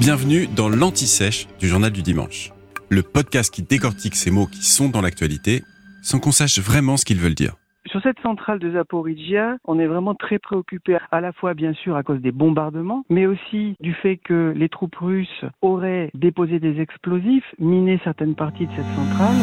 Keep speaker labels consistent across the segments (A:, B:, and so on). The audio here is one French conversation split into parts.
A: Bienvenue dans l'Anti-Sèche du Journal du Dimanche. Le podcast qui décortique ces mots qui sont dans l'actualité sans qu'on sache vraiment ce qu'ils veulent dire.
B: Sur cette centrale de Zaporizhia, on est vraiment très préoccupé à la fois bien sûr à cause des bombardements, mais aussi du fait que les troupes russes auraient déposé des explosifs, miné certaines parties de cette centrale.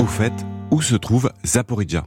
A: Au fait, où se trouve Zaporizhia?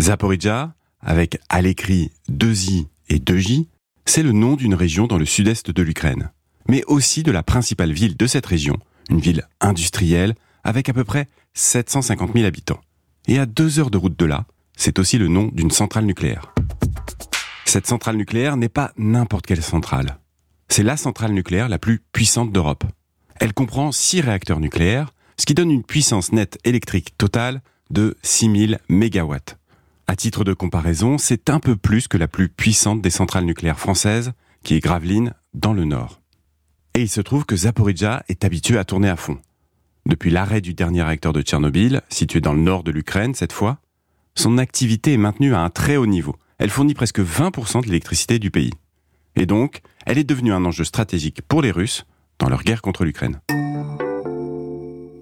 A: Zaporizhia, avec à l'écrit 2i et 2j, c'est le nom d'une région dans le sud-est de l'Ukraine, mais aussi de la principale ville de cette région, une ville industrielle avec à peu près 750 000 habitants. Et à deux heures de route de là, c'est aussi le nom d'une centrale nucléaire. Cette centrale nucléaire n'est pas n'importe quelle centrale. C'est la centrale nucléaire la plus puissante d'Europe. Elle comprend six réacteurs nucléaires, ce qui donne une puissance nette électrique totale de 6000 MW. À titre de comparaison, c'est un peu plus que la plus puissante des centrales nucléaires françaises, qui est Gravelines, dans le nord. Et il se trouve que Zaporizhia est habitué à tourner à fond. Depuis l'arrêt du dernier réacteur de Tchernobyl, situé dans le nord de l'Ukraine cette fois, son activité est maintenue à un très haut niveau. Elle fournit presque 20% de l'électricité du pays. Et donc, elle est devenue un enjeu stratégique pour les Russes dans leur guerre contre l'Ukraine.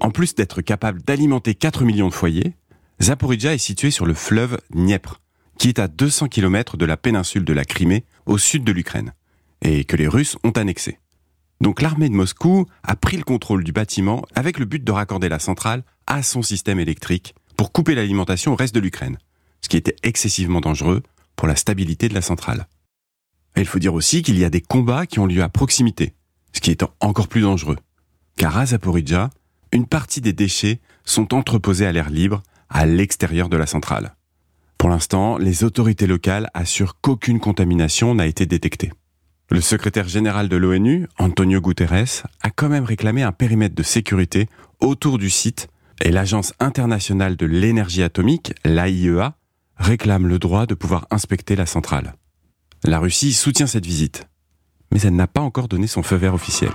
A: En plus d'être capable d'alimenter 4 millions de foyers, Zaporizhia est situé sur le fleuve Dniepr, qui est à 200 km de la péninsule de la Crimée, au sud de l'Ukraine, et que les Russes ont annexé. Donc l'armée de Moscou a pris le contrôle du bâtiment avec le but de raccorder la centrale à son système électrique pour couper l'alimentation au reste de l'Ukraine, ce qui était excessivement dangereux pour la stabilité de la centrale. Il faut dire aussi qu'il y a des combats qui ont lieu à proximité, ce qui est encore plus dangereux. Car à Zaporizhia, une partie des déchets sont entreposés à l'air libre à l'extérieur de la centrale. Pour l'instant, les autorités locales assurent qu'aucune contamination n'a été détectée. Le secrétaire général de l'ONU, Antonio Guterres, a quand même réclamé un périmètre de sécurité autour du site et l'Agence internationale de l'énergie atomique, l'AIEA, réclame le droit de pouvoir inspecter la centrale. La Russie soutient cette visite, mais elle n'a pas encore donné son feu vert officiel.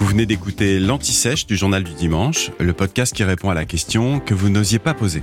A: Vous venez d'écouter l'Anti-Sèche du Journal du Dimanche, le podcast qui répond à la question que vous n'osiez pas poser.